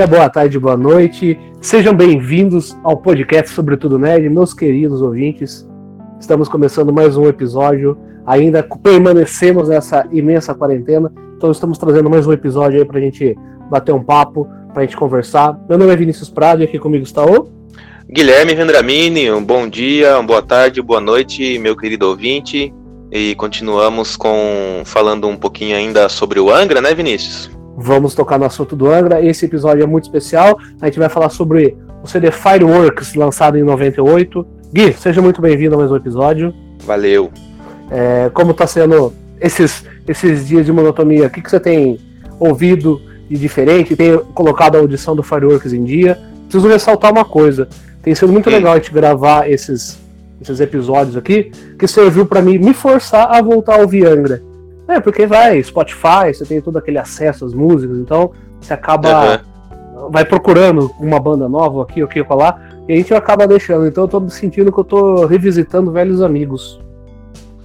dia, boa tarde, boa noite. Sejam bem-vindos ao podcast Sobretudo Nerd, meus queridos ouvintes. Estamos começando mais um episódio. Ainda permanecemos nessa imensa quarentena, então estamos trazendo mais um episódio aí pra gente bater um papo, pra gente conversar. Meu nome é Vinícius Prado e aqui comigo está o. Guilherme Vendramini, um bom dia, uma boa tarde, boa noite, meu querido ouvinte. E continuamos com falando um pouquinho ainda sobre o Angra, né, Vinícius? Vamos tocar no assunto do Angra. Esse episódio é muito especial. A gente vai falar sobre o CD Fireworks, lançado em 98. Gui, seja muito bem-vindo a mais um episódio. Valeu. É, como está sendo esses, esses dias de monotonia? O que, que você tem ouvido de diferente? Tem colocado a audição do Fireworks em dia? Preciso ressaltar uma coisa. Tem sido muito Sim. legal a gente gravar esses, esses episódios aqui, que serviu para mim me forçar a voltar a ouvir Angra. É, porque vai, Spotify, você tem todo aquele acesso às músicas, então você acaba. Aham. Vai procurando uma banda nova aqui, aqui, lá, e a gente acaba deixando. Então eu tô me sentindo que eu tô revisitando velhos amigos.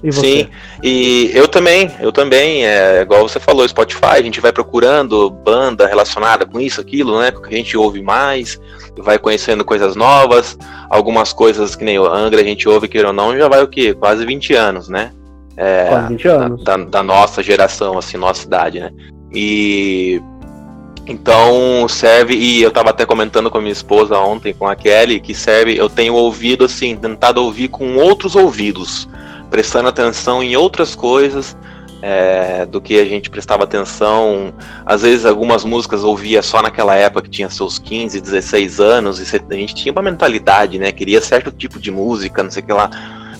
E? Sim, e eu também, eu também, é igual você falou, Spotify, a gente vai procurando banda relacionada com isso, aquilo, né? Porque a gente ouve mais, vai conhecendo coisas novas, algumas coisas que nem o Angra, a gente ouve, queira ou não, já vai o quê? Quase 20 anos, né? É, Quase 20 anos. Da, da nossa geração, assim, nossa idade, né? E então serve, e eu tava até comentando com a minha esposa ontem, com a Kelly, que serve, eu tenho ouvido assim, tentado ouvir com outros ouvidos, prestando atenção em outras coisas é, do que a gente prestava atenção. Às vezes algumas músicas ouvia só naquela época que tinha seus 15, 16 anos, e a gente tinha uma mentalidade, né? Queria certo tipo de música, não sei o que lá.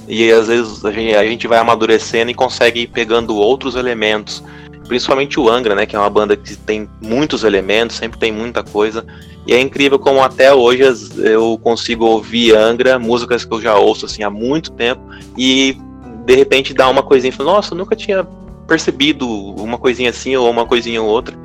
E às vezes a gente, a gente vai amadurecendo e consegue ir pegando outros elementos. Principalmente o Angra, né? Que é uma banda que tem muitos elementos, sempre tem muita coisa. E é incrível como até hoje eu consigo ouvir Angra, músicas que eu já ouço assim há muito tempo, e de repente dá uma coisinha fala, nossa, nunca tinha percebido uma coisinha assim ou uma coisinha ou outra.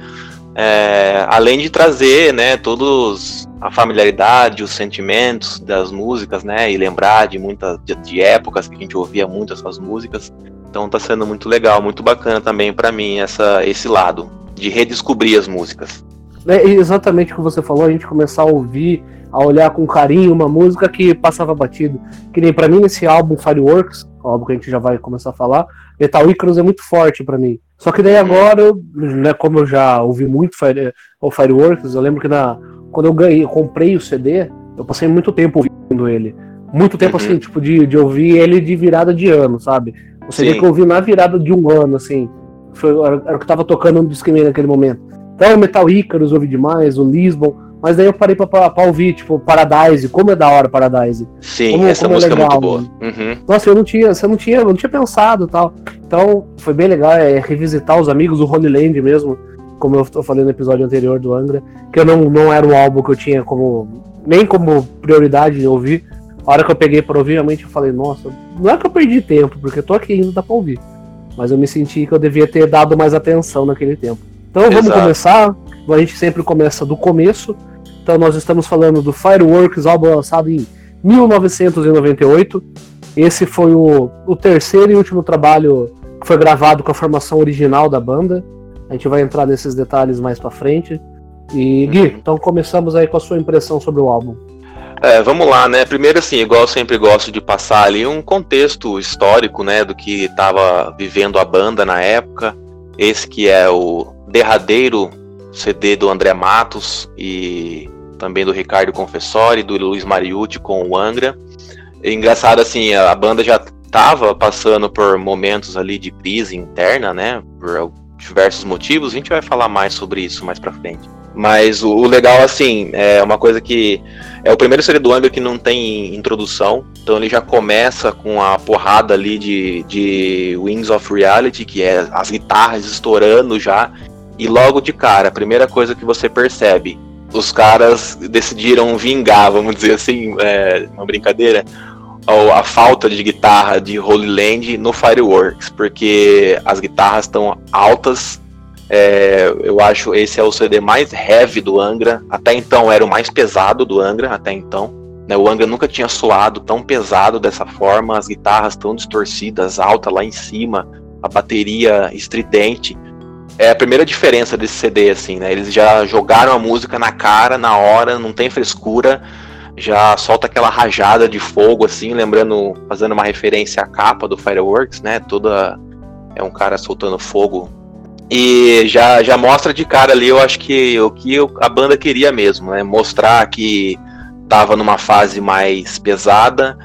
É, além de trazer, né, todos a familiaridade, os sentimentos das músicas, né, e lembrar de muitas de, de épocas que a gente ouvia muito essas músicas. Então tá sendo muito legal, muito bacana também pra mim essa esse lado de redescobrir as músicas. É exatamente o que você falou, a gente começar a ouvir, a olhar com carinho uma música que passava batido. Que nem pra mim nesse álbum Fireworks, o álbum que a gente já vai começar a falar, Metal Icarus é muito forte pra mim. Só que daí agora, eu, né, como eu já ouvi muito Fire, o Fireworks, eu lembro que na, quando eu ganhei, eu comprei o CD, eu passei muito tempo ouvindo ele. Muito tempo Uhum. assim, tipo, de, de ouvir ele de virada de ano, sabe? O CD Sim. que eu ouvi na virada de um ano, assim. Foi, era, era o que tava tocando no Discman naquele momento. Então, o Metal Icarus ouvi demais, o Lisbon, mas daí eu parei pra, pra, pra ouvir, tipo, Paradise, como é da hora Paradise. Sim, Como- essa como é música é legal, muito boa. mano. Uhum. Nossa, eu não tinha, você não tinha, eu não tinha pensado e tal. Então, foi bem legal é, revisitar os amigos, o Holy Land mesmo, como eu tô falando no episódio anterior do Angra, que eu não, não era um álbum que eu tinha como, nem como prioridade de ouvir. A hora que eu peguei pra ouvir, realmente eu falei, nossa, não é que eu perdi tempo, porque eu tô aqui ainda dá pra ouvir. Mas eu me senti que eu devia ter dado mais atenção naquele tempo. Então vamos Exato. começar. A gente sempre começa do começo. Então nós estamos falando do Fireworks, álbum lançado em 1998. Esse foi o, o terceiro e último trabalho que foi gravado com a formação original da banda. A gente vai entrar nesses detalhes mais pra frente. E Gui, Uhum. então começamos aí com a sua impressão sobre o álbum. É, vamos lá, né? Primeiro, assim, igual eu sempre gosto de passar ali um contexto histórico, né, do que estava vivendo a banda na época. Esse que é o derradeiro CD do André Matos e também do Ricardo Confessori, do Luiz Mariucci com o Angra. É engraçado, assim, a banda já estava passando por momentos ali de crise interna, né, por diversos motivos. A gente vai falar mais sobre isso mais pra frente. Mas o, o legal, assim, é uma coisa que é o primeiro CD do Angra que não tem introdução, então ele já começa com a porrada ali de, de Wings of Reality, que é as guitarras estourando já, e logo de cara, a primeira coisa que você percebe os caras decidiram vingar, vamos dizer assim, é, uma brincadeira, a falta de guitarra de Holy Land no Fireworks, porque as guitarras estão altas. É, eu acho esse é o CD mais heavy do Angra. Até então era o mais pesado do Angra, até então. Né, o Angra nunca tinha soado tão pesado dessa forma, as guitarras tão distorcidas, alta lá em cima, a bateria estridente. É a primeira diferença desse CD, assim, né? Eles já jogaram a música na cara, na hora, não tem frescura já solta aquela rajada de fogo, assim, lembrando, fazendo uma referência à capa do Fireworks, né? Toda. É um cara soltando fogo. E já, já mostra de cara ali, eu acho que o que a banda queria mesmo, né? Mostrar que tava numa fase mais pesada,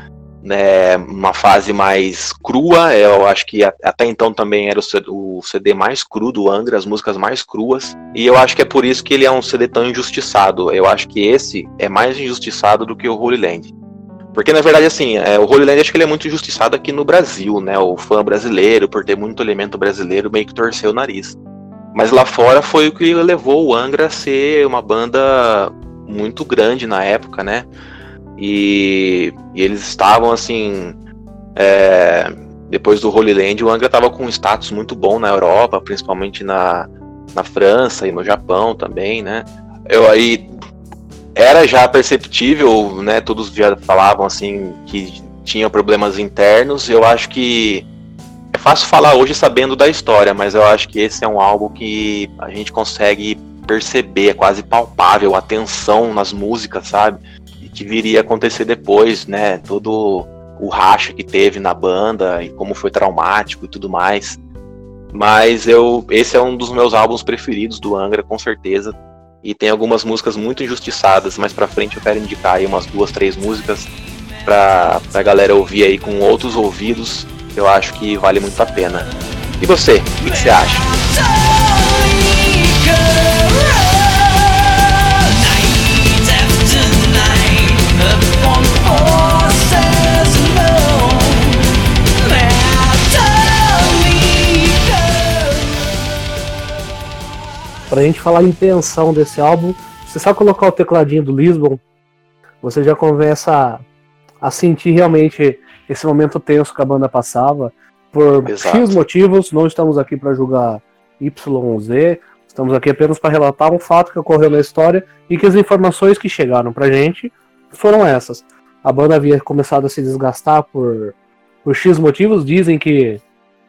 né, uma fase mais crua. Eu acho que até então também era o CD mais cru do Angra, as músicas mais cruas. E eu acho que é por isso que ele é um CD tão injustiçado. Eu acho que esse é mais injustiçado do que o Holy Land. Porque na verdade, assim, é, o Holy Land acho que ele é muito injustiçado aqui no Brasil, né? O fã brasileiro, por ter muito elemento brasileiro, meio que torceu o nariz. Mas lá fora foi o que levou o Angra a ser uma banda muito grande na época, né? E, e eles estavam assim. É, depois do Holy Land, o Angra estava com um status muito bom na Europa, principalmente na, na França e no Japão também, né? Eu aí era já perceptível, né? Todos já falavam assim que tinha problemas internos. Eu acho que é fácil falar hoje sabendo da história, mas eu acho que esse é um álbum que a gente consegue perceber, é quase palpável a tensão nas músicas, sabe? Que viria a acontecer depois, né? Todo o racha que teve na banda e como foi traumático e tudo mais. Mas eu, esse é um dos meus álbuns preferidos do Angra, com certeza. E tem algumas músicas muito injustiçadas, mas pra frente eu quero indicar aí umas duas, três músicas pra, pra galera ouvir aí com outros ouvidos. Eu acho que vale muito a pena. E você, o que, que você acha? Pra gente falar em tensão desse álbum, você só colocar o tecladinho do Lisbon, você já começa a, a sentir realmente esse momento tenso que a banda passava. Por Exato. X motivos, não estamos aqui para julgar Y ou Z, estamos aqui apenas para relatar um fato que ocorreu na história e que as informações que chegaram pra gente foram essas. A banda havia começado a se desgastar por, por X motivos, dizem que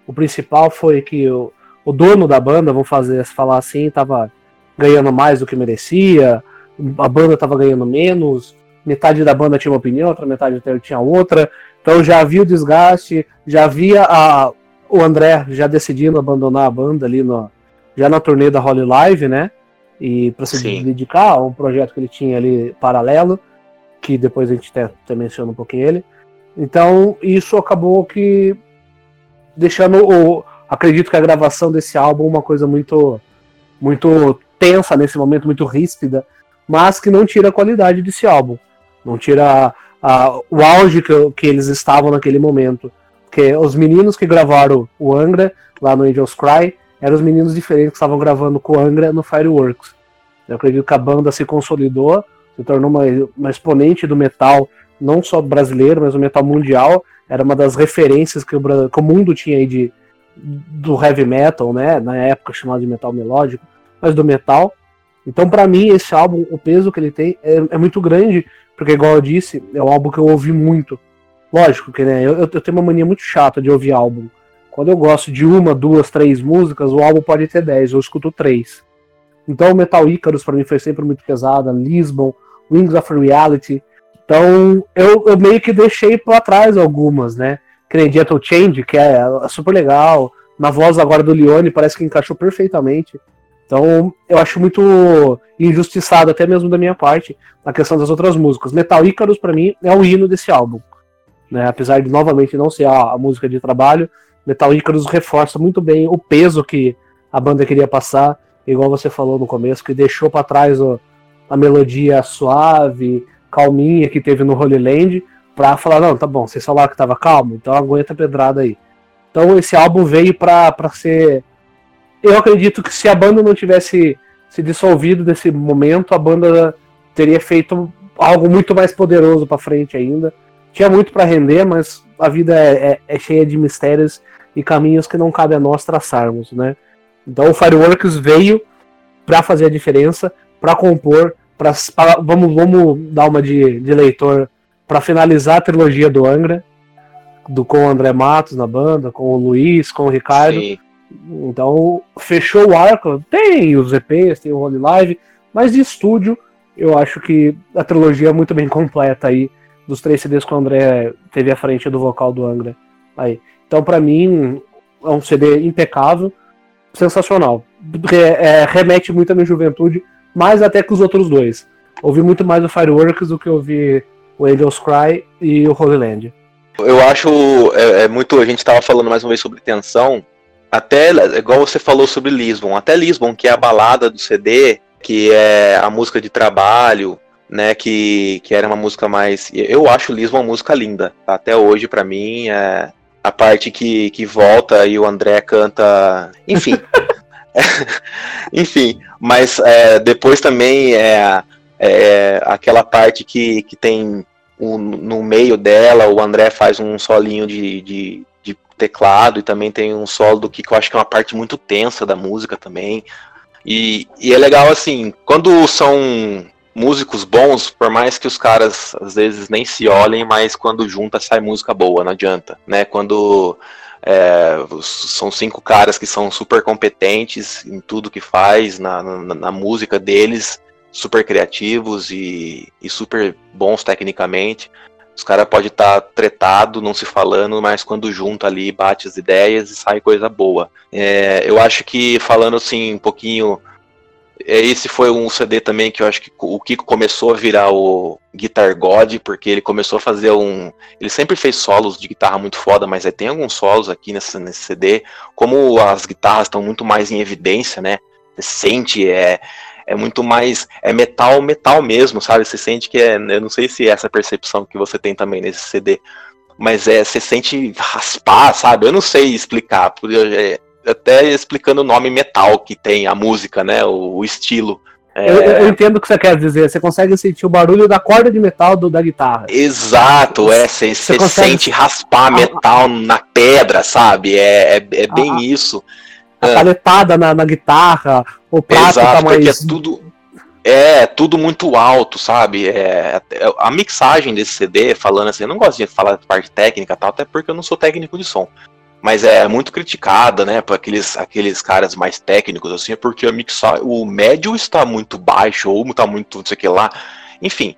o principal foi que o, dono da banda, vamos fazer falar assim, estava ganhando mais do que merecia, a banda estava ganhando menos, metade da banda tinha uma opinião, outra metade tinha outra. Então já havia o desgaste, já havia a, o André já decidindo abandonar a banda ali no, já na turnê da Holly Live, né? E para se Sim. dedicar a um projeto que ele tinha ali paralelo, que depois a gente até, até menciona um pouquinho ele. Então isso acabou que deixando o, acredito que a gravação desse álbum é uma coisa muito muito tensa nesse momento, muito ríspida, mas que não tira a qualidade desse álbum. Não tira a, o auge que, que, eles estavam naquele momento. Porque os meninos que gravaram o Angra lá no Angels Cry eram os meninos diferentes que estavam gravando com o Angra no Fireworks. Eu acredito que a banda se consolidou, se tornou uma, uma exponente do metal, não só brasileiro, mas o metal mundial. Era uma das referências que o, que o mundo tinha aí de, do heavy metal, né? Na época chamado de metal melódico, mas do metal. Então, para mim, esse álbum, o peso que ele tem é, é, muito grande, porque, igual eu disse, é um álbum que eu ouvi muito. Lógico que, né? Eu, eu tenho uma mania muito chata de ouvir álbum. Quando eu gosto de uma, duas, três músicas, o álbum pode ter dez, eu escuto três. Então, o Metal Icarus para mim foi sempre muito pesado, Lisbon, Wings of Reality. Então, eu, eu meio que deixei para trás algumas, né? Que Change, que é, é super legal. Na voz agora do Leone parece que encaixou perfeitamente. Então, eu acho muito injustiçado, até mesmo da minha parte, a questão das outras músicas. Metal Icarus, para mim, é o hino desse álbum. Né? Apesar de, novamente, não ser a, a, música de trabalho, Metal Icarus reforça muito bem o peso que a banda queria passar, igual você falou no começo, que deixou para trás o, a melodia suave, calminha que teve no Holy Land, pra falar, não, tá bom, vocês falaram que tava calmo, então aguenta a pedrada aí. Então esse álbum veio pra, pra ser. Eu acredito que se a banda não tivesse se dissolvido nesse momento, a banda teria feito algo muito mais poderoso para frente ainda. Tinha muito para render, mas a vida é, é, é, cheia de mistérios e caminhos que não cabe a nós traçarmos, né? Então o Fireworks veio para fazer a diferença, para compor, para vamos, vamos dar uma de, de leitor para finalizar a trilogia do Angra, do com o André Matos na banda, com o Luiz, com o Ricardo. Sim. Então, fechou o arco. Tem os EPs, tem o Holy Live, mas de estúdio, eu acho que a trilogia é muito bem completa aí, dos três CDs que o André teve à frente do vocal do Angra. Aí. Então, para mim, é um CD impecável, sensacional. É, remete muito à minha juventude, mais até que os outros dois. Ouvi muito mais o Fireworks do que ouvi o Angels Cry e o Holy Land. Eu acho é, é muito. A gente estava falando mais uma vez sobre tensão. Até, igual você falou sobre Lisbon, até Lisbon, que é a balada do CD, que é a música de trabalho, né, que, que era uma música mais... Eu acho Lisbon uma música linda, tá? até hoje para mim, é a parte que, que volta e o André canta... Enfim, enfim, mas é, depois também é, é, aquela parte que, que tem o, no meio dela, o André faz um solinho de, de, de, teclado e também tem um solo do que eu acho que é uma parte muito tensa da música também. E, e é legal assim, quando são músicos bons, por mais que os caras às vezes nem se olhem, mas quando junta sai música boa, não adianta, né? Quando é, são cinco caras que são super competentes em tudo que faz, na, na, na música deles, super criativos e, e super bons tecnicamente. Os caras podem estar tá tretado, não se falando, mas quando junta ali, bate as ideias e sai coisa boa. É, eu acho que, falando assim, um pouquinho. É, esse foi um CD também que eu acho que o Kiko começou a virar o Guitar God, porque ele começou a fazer um. Ele sempre fez solos de guitarra muito foda, mas tem alguns solos aqui nesse CD. Como as guitarras estão muito mais em evidência, né? Você sente, é, é muito mais. É metal, metal mesmo, sabe? Você sente que é. Eu não sei se é essa percepção que você tem também nesse CD. Mas é, você sente raspar, sabe? Eu não sei explicar. É, até explicando o nome metal que tem a música, né? O, o estilo. É... Eu, eu, entendo o que você quer dizer. Você consegue sentir o barulho da corda de metal do, da guitarra. Exato, é. Você, você consegue... sente raspar metal na pedra, sabe? É, é, é bem ah, isso a paletada na, na, guitarra, o prato Exato, tá mais. Porque é tudo, é tudo muito alto, sabe? É, a mixagem desse CD, falando assim, eu não gosto de falar da parte técnica tal, até porque eu não sou técnico de som. Mas é muito criticada, né, por aqueles, aqueles caras mais técnicos, assim, é porque a mixagem, o médio está muito baixo, ou está muito, não sei o que lá. Enfim,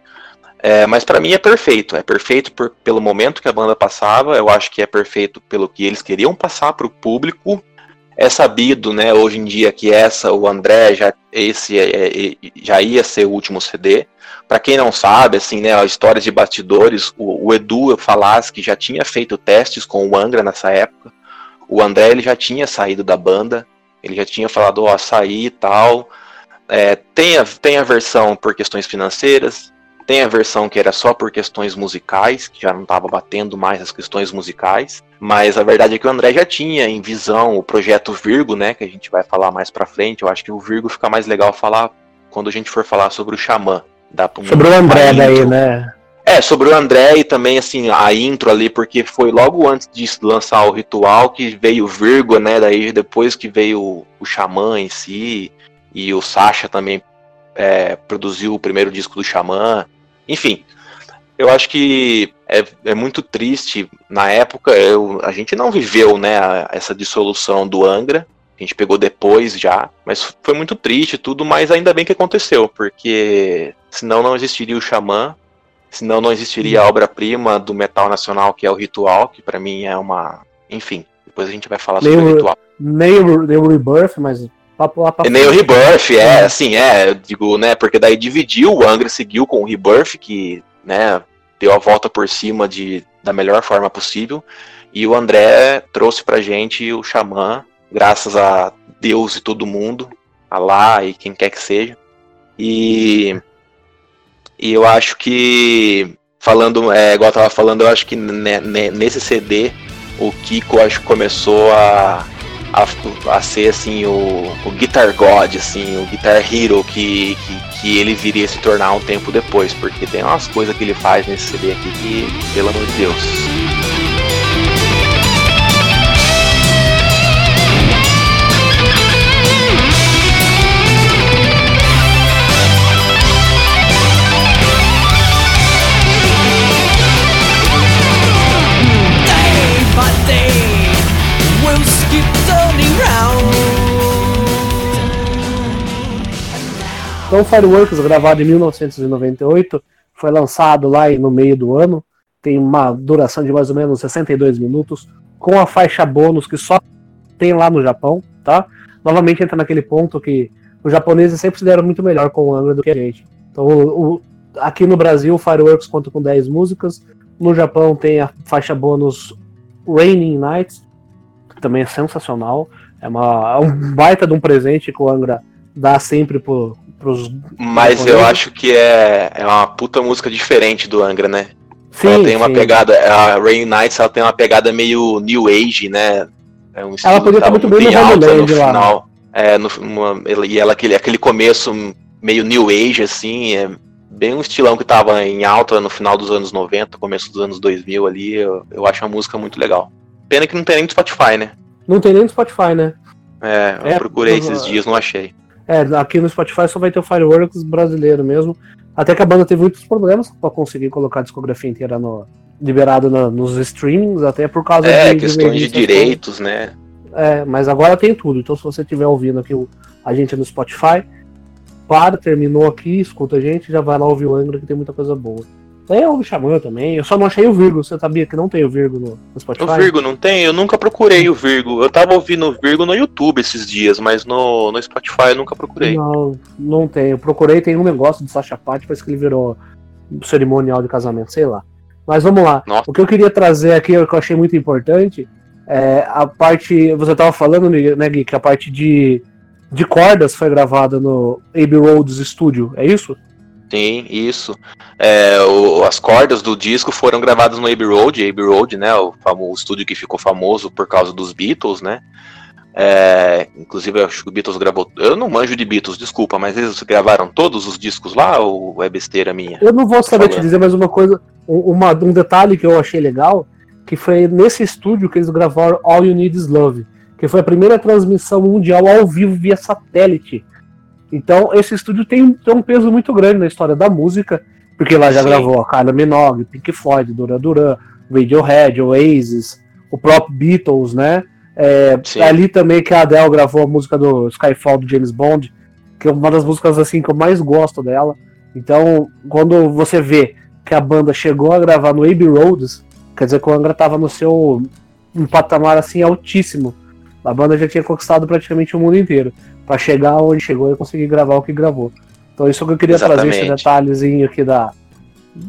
é, mas para mim é perfeito. É perfeito por, pelo momento que a banda passava. Eu acho que é perfeito pelo que eles queriam passar para o público é sabido, né, hoje em dia que essa, o André, já, esse é, é, já ia ser o último CD. Para quem não sabe, assim, né, histórias de bastidores, o, o Edu que já tinha feito testes com o Angra nessa época. O André ele já tinha saído da banda, ele já tinha falado, ó, sair e tal. É, tem, a, tem a versão por questões financeiras, tem a versão que era só por questões musicais, que já não estava batendo mais as questões musicais. Mas a verdade é que o André já tinha em visão o projeto Virgo, né? Que a gente vai falar mais pra frente. Eu acho que o Virgo fica mais legal falar quando a gente for falar sobre o Xamã. Dá um, sobre o André daí, né? É, sobre o André e também, assim, a intro ali, porque foi logo antes de lançar o ritual que veio o Virgo, né? Daí depois que veio o, o Xamã em si, e o Sasha também é, produziu o primeiro disco do Xamã. Enfim, eu acho que é, é muito triste. Na época, eu, a gente não viveu né, essa dissolução do Angra. A gente pegou depois já, mas foi muito triste tudo, mas ainda bem que aconteceu, porque senão não existiria o Xamã, senão não existiria a obra-prima do metal nacional, que é o Ritual, que para mim é uma. Enfim, depois a gente vai falar sobre o Ritual. Nem o Rebirth, mas Lá pra e nem o Rebirth, é, assim, é, eu digo, né, porque daí dividiu, o Angra seguiu com o Rebirth, que, né, deu a volta por cima de, da melhor forma possível, e o André trouxe pra gente o Xamã, graças a Deus e todo mundo, a lá e quem quer que seja, e, e eu acho que, falando, é, igual eu tava falando, eu acho que nesse CD, o Kiko, acho que começou a a, a ser assim o, o Guitar God, assim, o Guitar Hero que, que, que, ele viria se tornar um tempo depois, porque tem umas coisas que ele faz nesse CD aqui que, pelo amor de Deus. Então, Fireworks, gravado em 1998, foi lançado lá no meio do ano. Tem uma duração de mais ou menos 62 minutos, com a faixa bônus que só tem lá no Japão, tá? Novamente entra naquele ponto que os japoneses sempre se deram muito melhor com o Angra do que a gente. Então, o, aqui no Brasil, o Fireworks conta com 10 músicas. No Japão tem a faixa bônus Raining Nights, que também é sensacional. É, uma, é um baita de um presente que o Angra dá sempre pro, pros. Mas eu acho que é, é uma puta música diferente do Angra, né? Sim, ela tem uma sim. pegada. A Rain Nights ela tem uma pegada meio New Age, né? É um ela podia estar muito bem no alta no final. É, no, uma, e ela, aquele, aquele começo meio New Age, assim, é bem um estilão que tava em alta no final dos anos 90, começo dos anos 2000 ali. Eu, eu acho a música muito legal. Pena que não tem nem no Spotify, né? Não tem nem no Spotify, né? É, eu é, procurei esses dias, não achei. É, aqui no Spotify só vai ter o Fireworks brasileiro mesmo. Até que a banda teve muitos problemas para conseguir colocar a discografia inteira no, liberado no, nos streamings, até por causa é, de. questões de, de direitos, né? É, mas agora tem tudo. Então, se você estiver ouvindo aqui a gente no Spotify, para, terminou aqui, escuta a gente, já vai lá ouvir o Angra que tem muita coisa boa. Tem o Xamã também. Eu só não achei o Virgo. Você sabia que não tem o Virgo no, no Spotify? O Virgo não tem? Eu nunca procurei o Virgo. Eu tava ouvindo o Virgo no YouTube esses dias, mas no, no Spotify eu nunca procurei. Não, não tem. Eu procurei, tem um negócio de Sacha Patti, parece que ele virou cerimonial de casamento, sei lá. Mas vamos lá. Nossa. O que eu queria trazer aqui, o que eu achei muito importante, é a parte. Você tava falando, né, Gui, que a parte de, de cordas foi gravada no Abbey Roads Studio, é isso? Sim, isso. É, o, as cordas do disco foram gravadas no Abbey Road, Abbey Road, né? O, o estúdio que ficou famoso por causa dos Beatles, né? É, inclusive, acho que o Beatles gravou. Eu não manjo de Beatles, desculpa, mas eles gravaram todos os discos lá ou é besteira minha? Eu não vou saber te dizer, mas uma coisa, uma, um detalhe que eu achei legal, que foi nesse estúdio que eles gravaram All You Need Is Love, que foi a primeira transmissão mundial ao vivo via satélite. Então, esse estúdio tem, tem, um peso muito grande na história da música, porque lá já Sim. gravou a Kylie Minogue, Pink Floyd, Duran Duran, Radiohead, Oasis, o próprio Beatles, né? É, ali também que a Adele gravou a música do Skyfall do James Bond, que é uma das músicas assim que eu mais gosto dela. Então, quando você vê que a banda chegou a gravar no Abbey Roads, quer dizer que o Angra estava no seu um patamar assim altíssimo. A banda já tinha conquistado praticamente o mundo inteiro para chegar onde chegou e conseguir gravar o que gravou. Então isso que eu queria Exatamente. trazer esse detalhezinho aqui da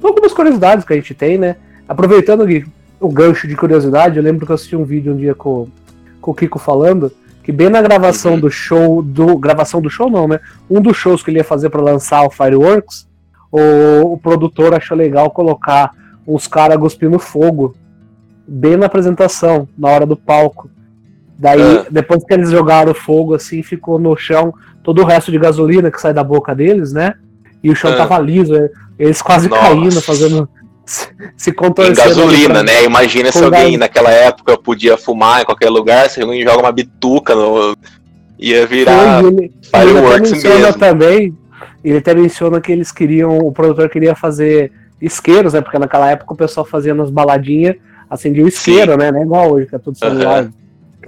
algumas curiosidades que a gente tem, né? Aproveitando o gancho de curiosidade, eu lembro que eu assisti um vídeo um dia com, com o Kiko falando que bem na gravação uhum. do show, do gravação do show não, né? Um dos shows que ele ia fazer para lançar o Fireworks, o, o produtor achou legal colocar uns caras cuspindo fogo bem na apresentação, na hora do palco. Daí, ah. depois que eles jogaram fogo, assim, ficou no chão todo o resto de gasolina que sai da boca deles, né? E o chão ah. tava liso, é, eles quase Nossa. caindo, fazendo. Se contorcendo. Em gasolina, né? Imagina se alguém gás... naquela época podia fumar em qualquer lugar, se alguém joga uma bituca no. ia virar ele, fireworks ele mesmo. também. Ele até menciona que eles queriam. O produtor queria fazer isqueiros, né? Porque naquela época o pessoal fazia nas baladinhas, acendia o isqueiro, Sim. né? Não é igual hoje, que é tudo celular. Uhum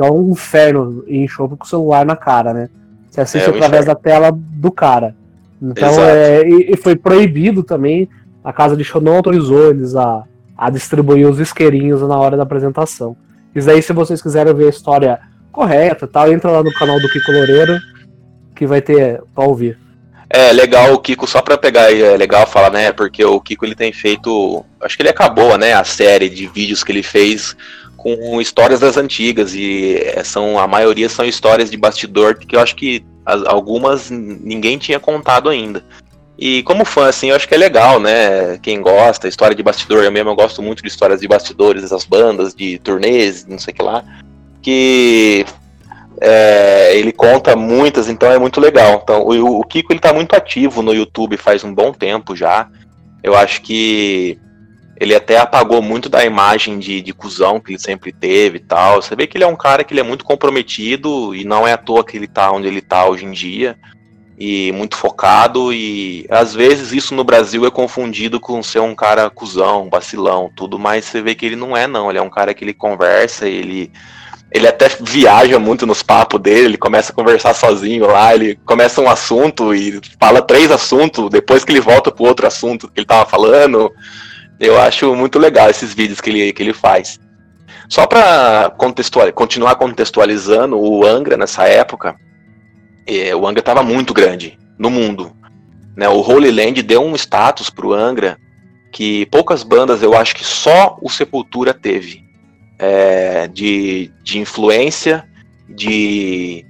que é um inferno em show com o celular na cara, né? Você assiste é, através da tela do cara. Então, é, e, e, foi proibido também, a casa de show não autorizou eles a, a distribuir os isqueirinhos na hora da apresentação. Isso aí, se vocês quiserem ver a história correta tal, entra lá no canal do Kiko Loureiro, que vai ter pra ouvir. É legal o Kiko, só pra pegar, é legal falar, né? Porque o Kiko ele tem feito. Acho que ele acabou, né? A série de vídeos que ele fez com histórias das antigas e eh, são a maioria são histórias de bastidor que eu acho que as, algumas ninguém tinha contado ainda. E como fã, assim, eu acho que é legal, né? Quem gosta, história de bastidor, eu mesmo gosto muito de histórias de bastidores, das bandas, de turnês, não sei o que lá. Que É, ele conta muitas, então é muito legal. Então, o, o Kiko ele tá muito ativo no YouTube faz um bom tempo já. Eu acho que ele até apagou muito da imagem de, de cuzão que ele sempre teve e tal. Você vê que ele é um cara que ele é muito comprometido e não é à toa que ele tá onde ele tá hoje em dia. E muito focado, e às vezes isso no Brasil é confundido com ser um cara cuzão, vacilão, tudo, mas você vê que ele não é, não. Ele é um cara que ele conversa, ele ele até viaja muito nos papos dele, ele começa a conversar sozinho lá, ele começa um assunto e fala três assuntos, depois que ele volta pro outro assunto que ele tava falando. Eu acho muito legal esses vídeos que ele, que ele faz. Só para contextual, continuar contextualizando, o Angra nessa época, é, o Angra estava muito grande no mundo. Né? O Holy Land deu um status pro Angra que poucas bandas, eu acho que só o Sepultura teve é, de, de influência, de,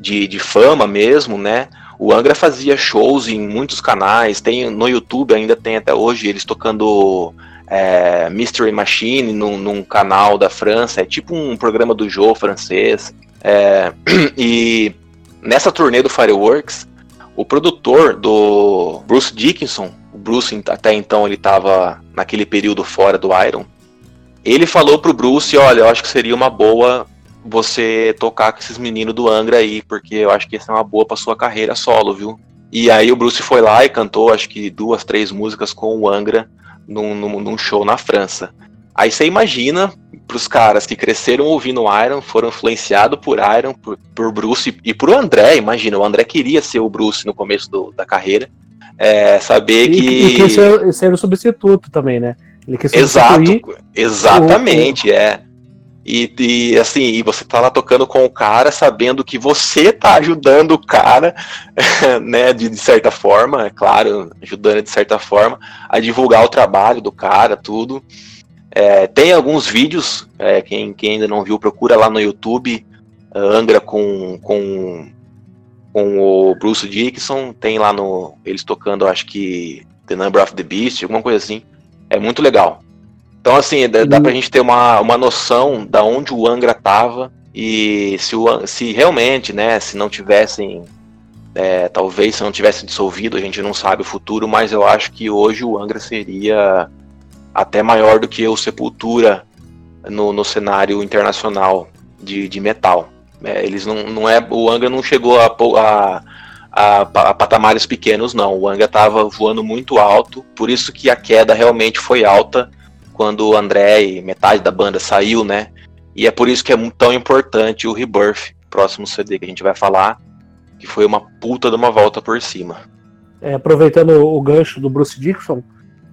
de, de fama mesmo, né? O Angra fazia shows em muitos canais, tem no YouTube ainda tem até hoje eles tocando é, Mystery Machine num, num, canal da França, é tipo um programa do Joe francês. É, e nessa turnê do Fireworks, o produtor do Bruce Dickinson, o Bruce até então ele estava naquele período fora do Iron, ele falou pro Bruce, olha, eu acho que seria uma boa você tocar com esses meninos do Angra aí, porque eu acho que isso é uma boa pra sua carreira solo, viu? E aí o Bruce foi lá e cantou, acho que duas, três músicas com o Angra num, num, num show na França. Aí você imagina pros caras que cresceram ouvindo Iron, foram influenciados por Iron, por, por Bruce e por André, imagina, o André queria ser o Bruce no começo do, da carreira. É, saber e, que. E ser, ser o substituto também, né? Ele quer Exato, exatamente, o... é. E, e, assim, e você tá lá tocando com o cara, sabendo que você tá ajudando o cara, né, de, de, certa forma, é claro, ajudando de certa forma, a divulgar o trabalho do cara, tudo. É, tem alguns vídeos, é, quem, quem ainda não viu, procura lá no YouTube, Angra com, com, com o Bruce Dickinson, tem lá no. Eles tocando, acho que The Number of the Beast, alguma coisa assim. É muito legal. Então, assim, dá, dá pra gente ter uma, uma noção da onde o Angra tava e se, o, se realmente, né, se não tivessem, é, talvez se não tivesse dissolvido, a gente não sabe o futuro, mas eu acho que hoje o Angra seria até maior do que o Sepultura no, no cenário internacional de, de metal. É, eles não, não é, o Angra não chegou a, a a, a patamares pequenos, não. O Anga estava voando muito alto, por isso que a queda realmente foi alta quando o André e metade da banda saiu, né? E é por isso que é tão importante o Rebirth, próximo CD que a gente vai falar, que foi uma puta de uma volta por cima. É, aproveitando o gancho do Bruce Dixon,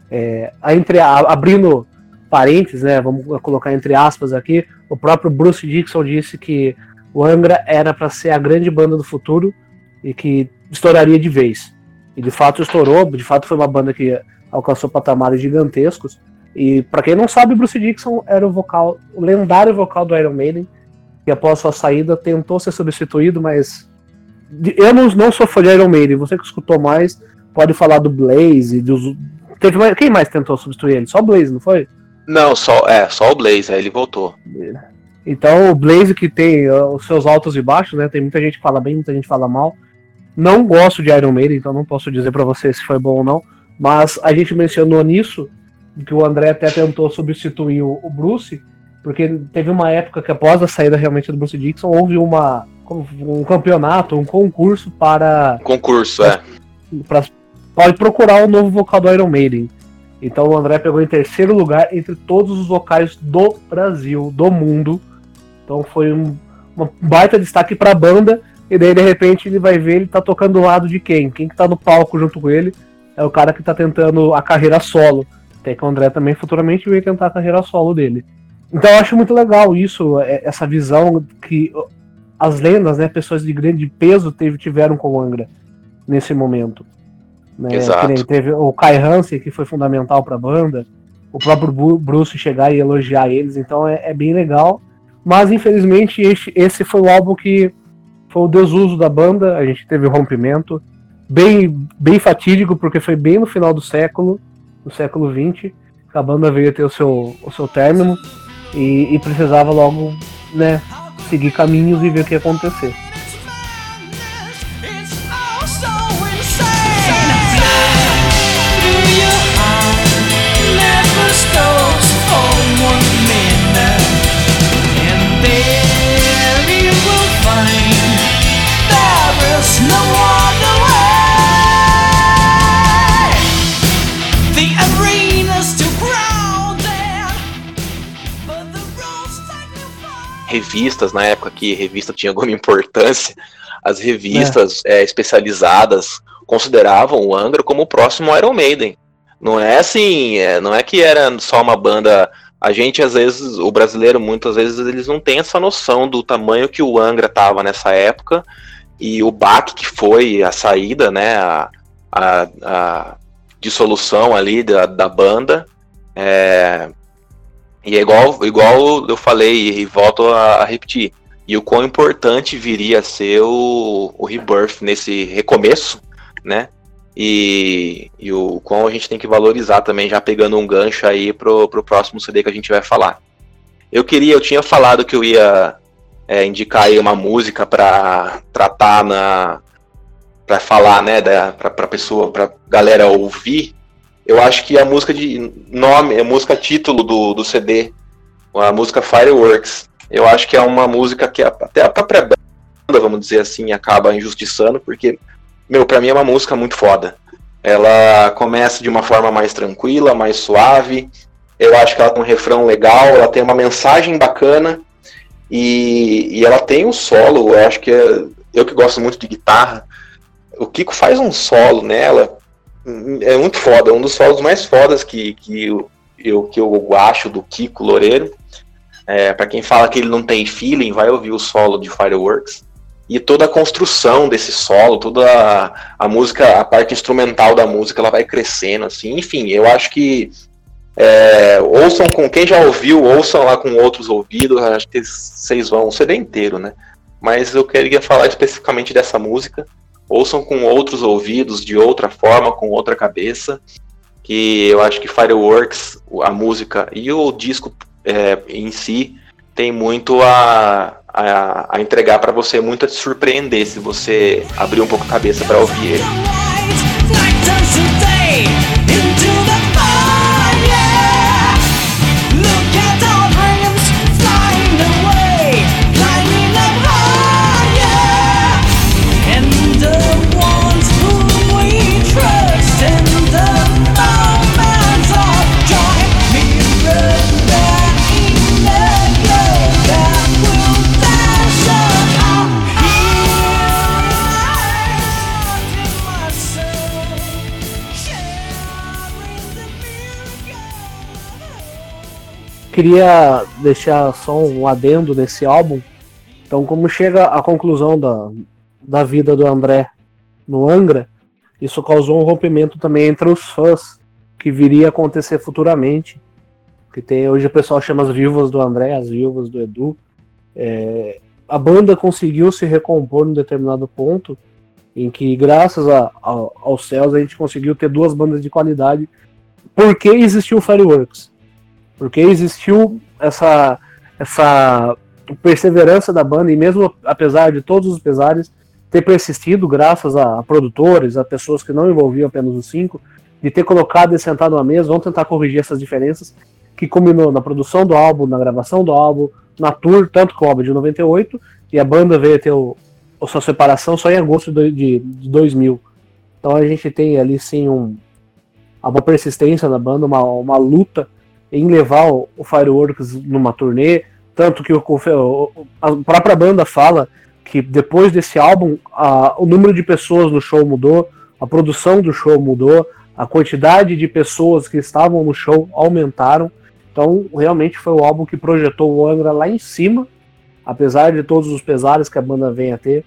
é, entre, abrindo parênteses, né, vamos colocar entre aspas aqui, o próprio Bruce Dixon disse que o Angra era para ser a grande banda do futuro, e que estouraria de vez. E de fato estourou, de fato foi uma banda que alcançou patamares gigantescos. E para quem não sabe, Bruce Dixon era o vocal, o lendário vocal do Iron Maiden, que após sua saída tentou ser substituído, mas eu não, não sou fã de Iron Maiden, você que escutou mais pode falar do Blaze, dos teve mais, quem mais tentou substituir ele? Só o Blaze, não foi? Não, só é, só o Blaze, aí ele voltou. Então o Blaze que tem os seus altos e baixos, né? Tem muita gente que fala bem, muita gente que fala mal. Não gosto de Iron Maiden, então não posso dizer para você se foi bom ou não. Mas a gente mencionou nisso que o André até tentou substituir o, Bruce, porque teve uma época que após a saída realmente do Bruce Dixon houve uma um campeonato, um concurso para concurso, é. Para pode procurar o novo vocal do Iron Maiden. Então o André pegou em terceiro lugar entre todos os vocais do Brasil, do mundo. Então foi um uma baita destaque para a banda e daí, de repente, ele vai ver ele tá tocando do lado de quem? Quem que tá no palco junto com ele é o cara que tá tentando a carreira solo. Até que o André também futuramente vai tentar a carreira solo dele. Então eu acho muito legal isso, é, essa visão que as lendas, né, pessoas de grande peso teve, tiveram com o Angra nesse momento. Né? Exato. Teve o Kai Hansen, que foi fundamental para a banda, o próprio Bruce chegar e elogiar eles, então é, é bem legal. Mas infelizmente esse, esse foi o álbum que foi o desuso da banda, a gente teve o rompimento, bem, bem fatídico, porque foi bem no final do século, no século XX, a banda veio ter o seu, o seu término e, e precisava logo, né, seguir caminhos e ver o que ia acontecer. Revistas, na época que revista tinha alguma importância, as revistas é. É, especializadas consideravam o Angra como o próximo Iron Maiden. Não é assim, é, não é que era só uma banda. A gente, às vezes, o brasileiro, muitas vezes, eles não tem essa noção do tamanho que o Angra estava nessa época e o baque que foi a saída, né, a, a, a dissolução ali da, da banda. É, e é igual, igual eu falei e volto a, repetir. E o quão importante viria a ser o, o Rebirth nesse recomeço, né? E, e o quão a gente tem que valorizar também, já pegando um gancho aí pro, pro próximo CD que a gente vai falar. Eu queria, eu tinha falado que eu ia é, indicar aí uma música para tratar na. para falar, né, da, pra, pra pessoa, pra galera ouvir eu acho que a música de nome, a música título do, do CD, a música Fireworks, eu acho que é uma música que até a própria banda, vamos dizer assim, acaba injustiçando, porque, meu, pra mim é uma música muito foda. Ela começa de uma forma mais tranquila, mais suave. Eu acho que ela tem um refrão legal, ela tem uma mensagem bacana e, e ela tem um solo. Eu acho que é, eu que gosto muito de guitarra, o Kiko faz um solo nela é muito foda, é um dos solos mais fodas que, que, eu, eu, que eu acho do Kiko Loureiro. É, para quem fala que ele não tem feeling, vai ouvir o solo de Fireworks. E toda a construção desse solo, toda a, a música, a parte instrumental da música, ela vai crescendo, assim. Enfim, eu acho que é, ouçam com quem já ouviu, ouçam lá com outros ouvidos, acho que vocês vão, o CD inteiro, né? Mas eu queria falar especificamente dessa música ouçam com outros ouvidos, de outra forma, com outra cabeça, que eu acho que Fireworks, a música e o disco é, em si tem muito a, a, a entregar para você, muito a te surpreender se você abrir um pouco a cabeça para ouvir ele. Queria deixar só um adendo nesse álbum. Então, como chega a conclusão da, da vida do André no Angra, isso causou um rompimento também entre os fãs, que viria a acontecer futuramente. Que tem hoje o pessoal chama as viúvas do André, as viúvas do Edu. É, a banda conseguiu se recompor em determinado ponto, em que, graças a, a, aos céus, a gente conseguiu ter duas bandas de qualidade. Porque existiu o Fireworks porque existiu essa, essa perseverança da banda, e mesmo apesar de todos os pesares, ter persistido graças a produtores, a pessoas que não envolviam apenas os cinco, de ter colocado e sentado na mesa, vamos tentar corrigir essas diferenças, que combinou na produção do álbum, na gravação do álbum, na tour, tanto com o álbum de 98, e a banda veio ter o, a sua separação só em agosto de, de, de 2000. Então a gente tem ali sim um, uma persistência na banda, uma, uma luta em levar o, Fireworks numa turnê, tanto que o, a própria banda fala que depois desse álbum a, o número de pessoas no show mudou, a produção do show mudou, a quantidade de pessoas que estavam no show aumentaram. Então, realmente foi o álbum que projetou o Angra lá em cima, apesar de todos os pesares que a banda vem a ter.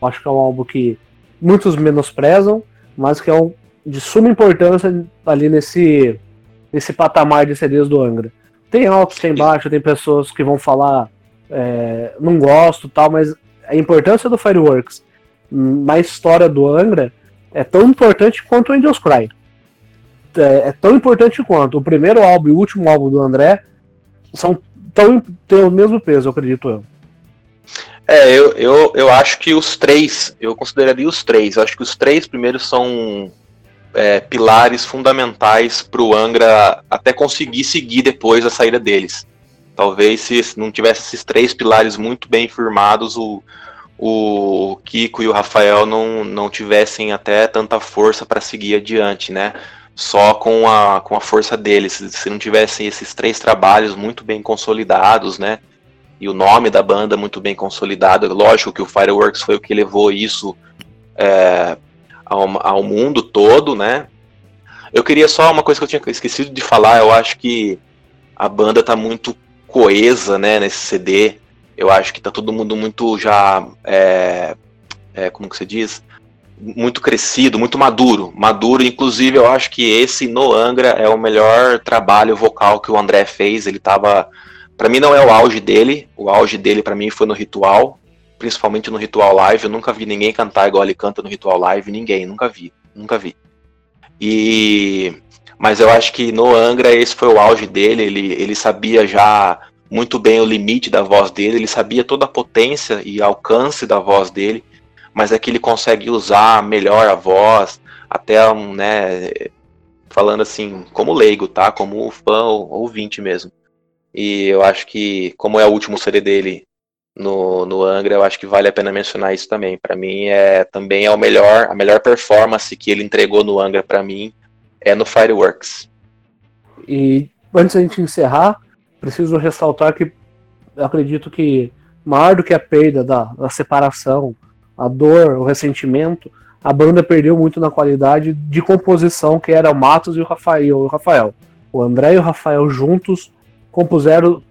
Acho que é um álbum que muitos menosprezam, mas que é um, de suma importância ali nesse esse patamar de CDs do Angra. Tem altos, tem baixos, tem pessoas que vão falar é, não gosto tal, mas a importância do Fireworks na história do Angra é tão importante quanto o Angels Cry. É, é, tão importante quanto o primeiro álbum e o último álbum do André são tão, têm o mesmo peso, eu acredito eu. É, eu, eu, eu acho que os três, eu consideraria os três. Eu acho que os três primeiros são é, pilares fundamentais para o Angra até conseguir seguir depois a saída deles. Talvez se não tivesse esses três pilares muito bem firmados, o, o Kiko e o Rafael não, não tivessem até tanta força para seguir adiante, né? Só com a, com a força deles. Se não tivessem esses três trabalhos muito bem consolidados, né? E o nome da banda muito bem consolidado. Lógico que o Fireworks foi o que levou isso é, ao, ao mundo todo, né? Eu queria só uma coisa que eu tinha esquecido de falar. Eu acho que a banda tá muito coesa, né, nesse CD. Eu acho que tá todo mundo muito já, é, é, como que se diz, muito crescido, muito maduro, maduro. Inclusive, eu acho que esse no Angra é o melhor trabalho vocal que o André fez. Ele tava, para mim não é o auge dele. O auge dele para mim foi no Ritual principalmente no Ritual Live. Eu nunca vi ninguém cantar igual ele canta no Ritual Live, ninguém, nunca vi, nunca vi. E mas eu acho que no Angra esse foi o auge dele, ele, ele sabia já muito bem o limite da voz dele, ele sabia toda a potência e alcance da voz dele, mas é que ele consegue usar melhor a voz, até um, né, falando assim, como leigo, tá? Como fã ou ouvinte mesmo. E eu acho que, como é o último CD dele no, no Angra, eu acho que vale a pena mencionar isso também. Para mim é também é o melhor, a melhor performance que ele entregou no Angra para mim é no Fireworks. E antes da gente encerrar, preciso ressaltar que eu acredito que maior do que a perda da, da separação, a dor, o ressentimento, a banda perdeu muito na qualidade de composição que era o Matos e o Rafael. O, Rafael. o André e o Rafael juntos compuseram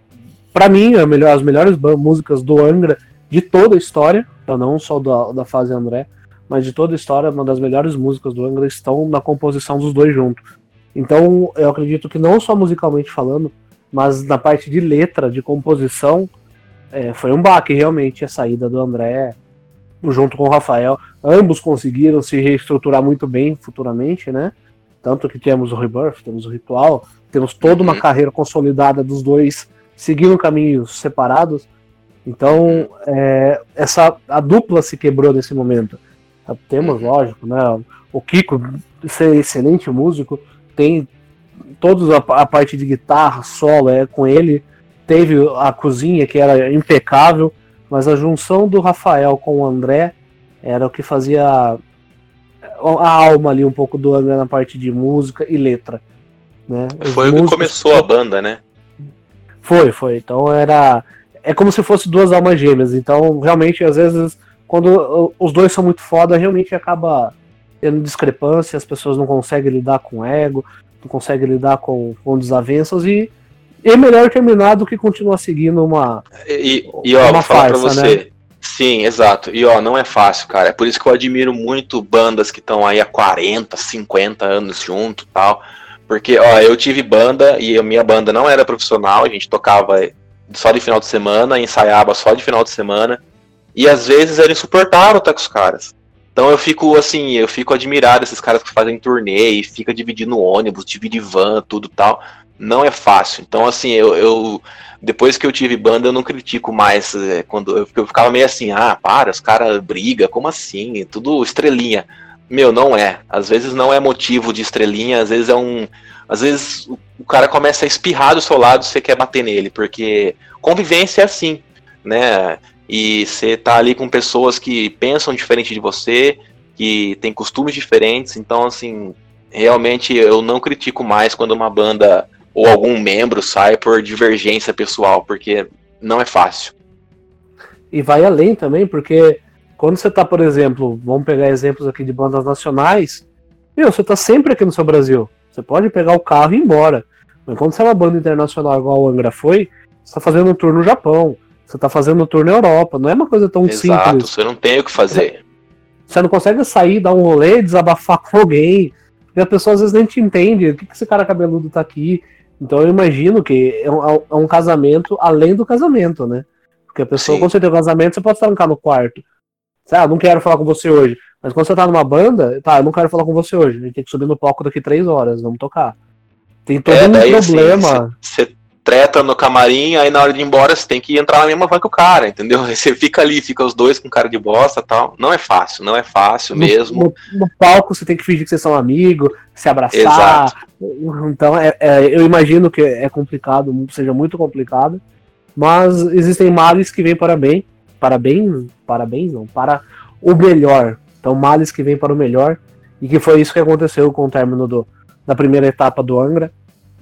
para mim, melhor, as melhores músicas do Angra de toda a história, então não só da, da fase André, mas de toda a história, uma das melhores músicas do Angra estão na composição dos dois juntos. Então, eu acredito que não só musicalmente falando, mas na parte de letra, de composição, é, foi um baque realmente a saída do André junto com o Rafael. Ambos conseguiram se reestruturar muito bem futuramente, né? Tanto que temos o Rebirth, temos o Ritual, temos toda uma uhum. carreira consolidada dos dois seguiram caminhos separados. Então, é, essa a dupla se quebrou nesse momento. Temos, uhum. lógico, né? O Kiko, ser excelente músico, tem toda a, a, parte de guitarra, solo é com ele. Teve a cozinha que era impecável, mas a junção do Rafael com o André era o que fazia a, a alma ali um pouco do André na parte de música e letra. Né? Foi o que começou a banda, né? Foi, foi. Então era. É como se fosse duas almas gêmeas. Então, realmente, às vezes, quando os dois são muito foda, realmente acaba tendo discrepância, as pessoas não conseguem lidar com ego, não conseguem lidar com, com desavenças e é melhor terminar do que continuar seguindo uma. E, e ó, uma vou falar farsa, pra você. Né? Sim, exato. E ó, não é fácil, cara. É por isso que eu admiro muito bandas que estão aí há 40, 50 anos junto tal. Porque, ó, eu tive banda e a minha banda não era profissional, a gente tocava só de final de semana, ensaiava só de final de semana. E às vezes era insuportável estar com os caras. Então eu fico assim, eu fico admirado esses caras que fazem turnê e fica dividindo ônibus, divide van, tudo tal. Não é fácil. Então, assim, eu, eu depois que eu tive banda, eu não critico mais. É, quando eu, eu ficava meio assim, ah, para, os caras brigam, como assim? Tudo estrelinha. Meu, não é. Às vezes não é motivo de estrelinha, às vezes é um. Às vezes o cara começa a espirrar do seu lado você quer bater nele, porque convivência é assim, né? E você tá ali com pessoas que pensam diferente de você, que têm costumes diferentes, então assim, realmente eu não critico mais quando uma banda ou algum membro sai por divergência pessoal, porque não é fácil. E vai além também, porque quando você tá, por exemplo, vamos pegar exemplos aqui de bandas nacionais, meu, você tá sempre aqui no seu Brasil. Você pode pegar o carro e ir embora. Mas quando você é uma banda internacional igual o Angra foi, você tá fazendo um tour no Japão, você tá fazendo um tour na Europa. Não é uma coisa tão Exato, simples. Exato, você não tem o que fazer. Você não consegue sair, dar um rolê, desabafar com alguém. E a pessoa às vezes nem te entende. O que, que esse cara cabeludo tá aqui? Então eu imagino que é um, é um casamento além do casamento, né? Porque a pessoa, Sim. quando você tem um casamento, você pode trancar no quarto. Ah, não quero falar com você hoje. Mas quando você tá numa banda, tá, eu não quero falar com você hoje. A gente tem que subir no palco daqui três horas, vamos tocar. Tem todo é, um daí, assim, problema. Você treta no camarim, aí na hora de ir embora você tem que entrar na mesma van que o cara, entendeu? Aí você fica ali, fica os dois com cara de bosta tal. Não é fácil, não é fácil No- mesmo. No, no palco você tem que fingir que vocês são amigos, se abraçar. Exato. Então é, é, eu imagino que é complicado, seja muito complicado. Mas existem males que vêm para bem. Para bem. Parabéns, não. Para o melhor. Então, males que vêm para o melhor. E que foi isso que aconteceu com o término do, da primeira etapa do Angra.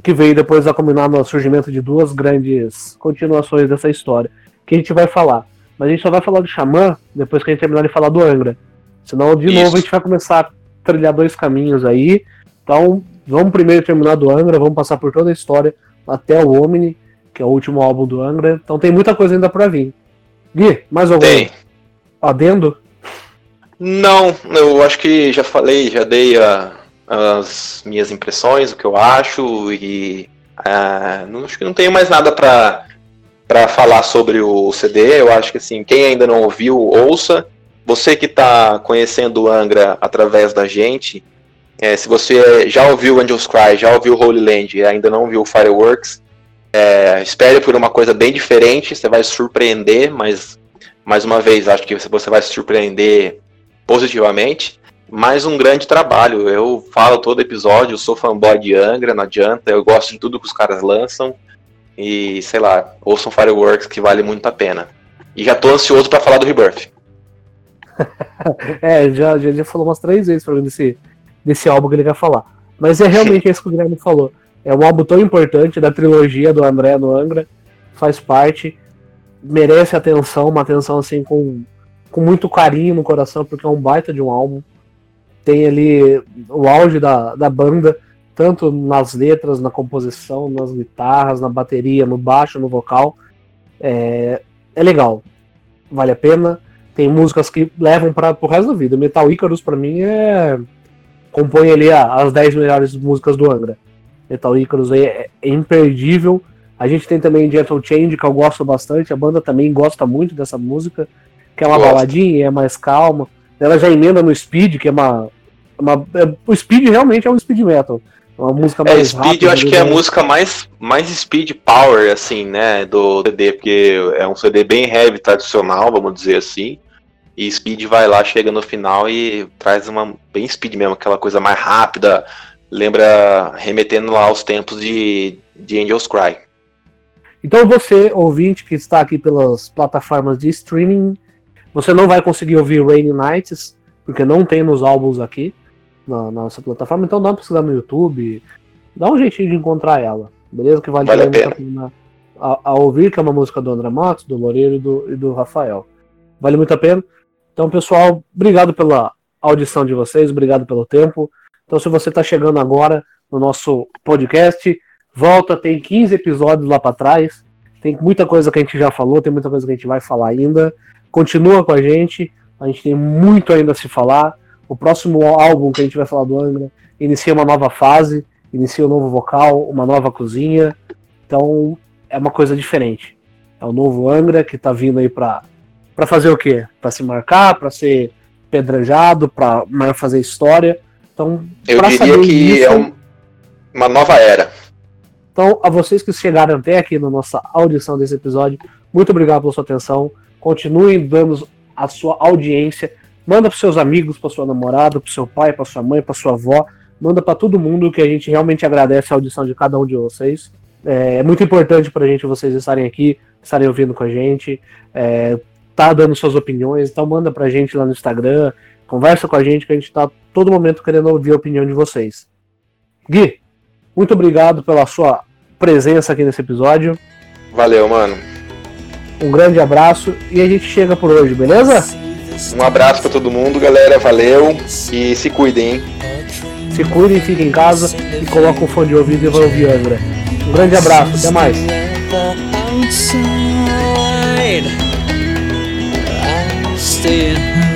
Que veio depois a combinar no surgimento de duas grandes continuações dessa história. Que a gente vai falar. Mas a gente só vai falar do Xamã depois que a gente terminar de falar do Angra. Senão, de Isso. novo, a gente vai começar a trilhar dois caminhos aí. Então, vamos primeiro terminar do Angra, vamos passar por toda a história até o Omni, que é o último álbum do Angra. Então tem muita coisa ainda pra vir. Gui, mais algum Tem. adendo? Não, eu acho que já falei, já dei a- as minhas impressões, o que eu acho, e ah, não, acho que não tenho mais nada pra para falar sobre o CD. Eu acho que assim, quem ainda não ouviu, ouça. Você que está conhecendo o Angra através da gente, é, se você já ouviu Angels Cry, já ouviu Holy Land e ainda não viu Fireworks, é, espere por uma coisa bem diferente, você vai surpreender, mas mais uma vez, acho que você vai se surpreender positivamente. Mais um grande trabalho. Eu falo todo episódio, eu sou fanboy de Angra, não adianta, eu gosto de tudo que os caras lançam. E sei lá, ouçam Fireworks que vale muito a pena. E já tô ansioso pra falar do Rebirth. É, já, já, já falou umas três vezes pra mim desse, desse álbum que ele quer falar. Mas é realmente isso que o Guilherme falou. É um álbum tão importante da trilogia do André no Angra, faz parte, merece atenção, uma atenção assim com, com muito carinho no coração, porque é um baita de um álbum. Tem ali o auge da, da banda, tanto nas letras, na composição, nas guitarras, na bateria, no baixo, no vocal. É, é legal, vale a pena. Tem músicas que levam para o resto da vida. Metal Icarus, pra mim, é. compõe ali as 10 melhores músicas do Angra. Metal Icarus aí é, é imperdível. A gente tem também Gentle Change, que eu gosto bastante. A banda também gosta muito dessa música, que é uma Gosto. baladinha, é mais calma. Ela já emenda no Speed, que é uma. uma é- o Speed realmente é um speed metal. É uma música É, mais Speed rápida, eu acho que é a né? música mais, mais speed power, assim, né, do CD, porque é um CD bem heavy, tradicional, vamos dizer assim. E Speed vai lá, chega no final e traz uma bem speed mesmo, aquela coisa mais rápida, lembra, remetendo lá aos tempos de, de Angels Cry. Então você, ouvinte que está aqui pelas plataformas de streaming, você não vai conseguir ouvir Rainy Nights, porque não tem nos álbuns aqui na, na nossa plataforma, então dá uma pesquisar no YouTube, dá um jeitinho de encontrar ela, beleza? Que vale, Vale a muito a pena a, a ouvir, que é uma música do André Matos, do Loureiro e do, e do Rafael. Vale muito a pena. Então, pessoal, obrigado pela audição de vocês, obrigado pelo tempo. Então, se você está chegando agora no nosso podcast, volta, tem 15 episódios lá para trás. Tem muita coisa que a gente já falou, tem muita coisa que a gente vai falar ainda. Continua com a gente, a gente tem muito ainda a se falar. O próximo álbum que a gente vai falar do Angra inicia uma nova fase, inicia um novo vocal, uma nova cozinha. Então é uma coisa diferente. É o novo Angra que tá vindo aí pra, pra fazer o quê? Pra se marcar, pra ser pedrejado, mais fazer história. Então, Eu diria que disso- é um- uma nova era. Então, a vocês que chegaram até aqui na nossa audição desse episódio, muito obrigado pela sua atenção. Continuem dando a sua audiência. Manda para seus amigos, para sua namorada, para seu pai, para sua mãe, para sua avó. Manda para todo mundo que a gente realmente agradece a audição de cada um de vocês. É, é muito importante para a gente vocês estarem aqui, estarem ouvindo com a gente, é, tá dando suas opiniões. Então manda para a gente lá no Instagram, conversa com a gente que a gente está todo momento querendo ouvir a opinião de vocês. Gui, muito obrigado pela sua presença aqui nesse episódio. Valeu, mano. Um grande abraço e a gente chega por hoje, beleza? Um abraço pra todo mundo, galera. Valeu. E se cuidem, hein? Se cuidem, fiquem em casa e coloquem o fone de ouvido e vai ouvir Angra. Um grande abraço, até mais. stay at home.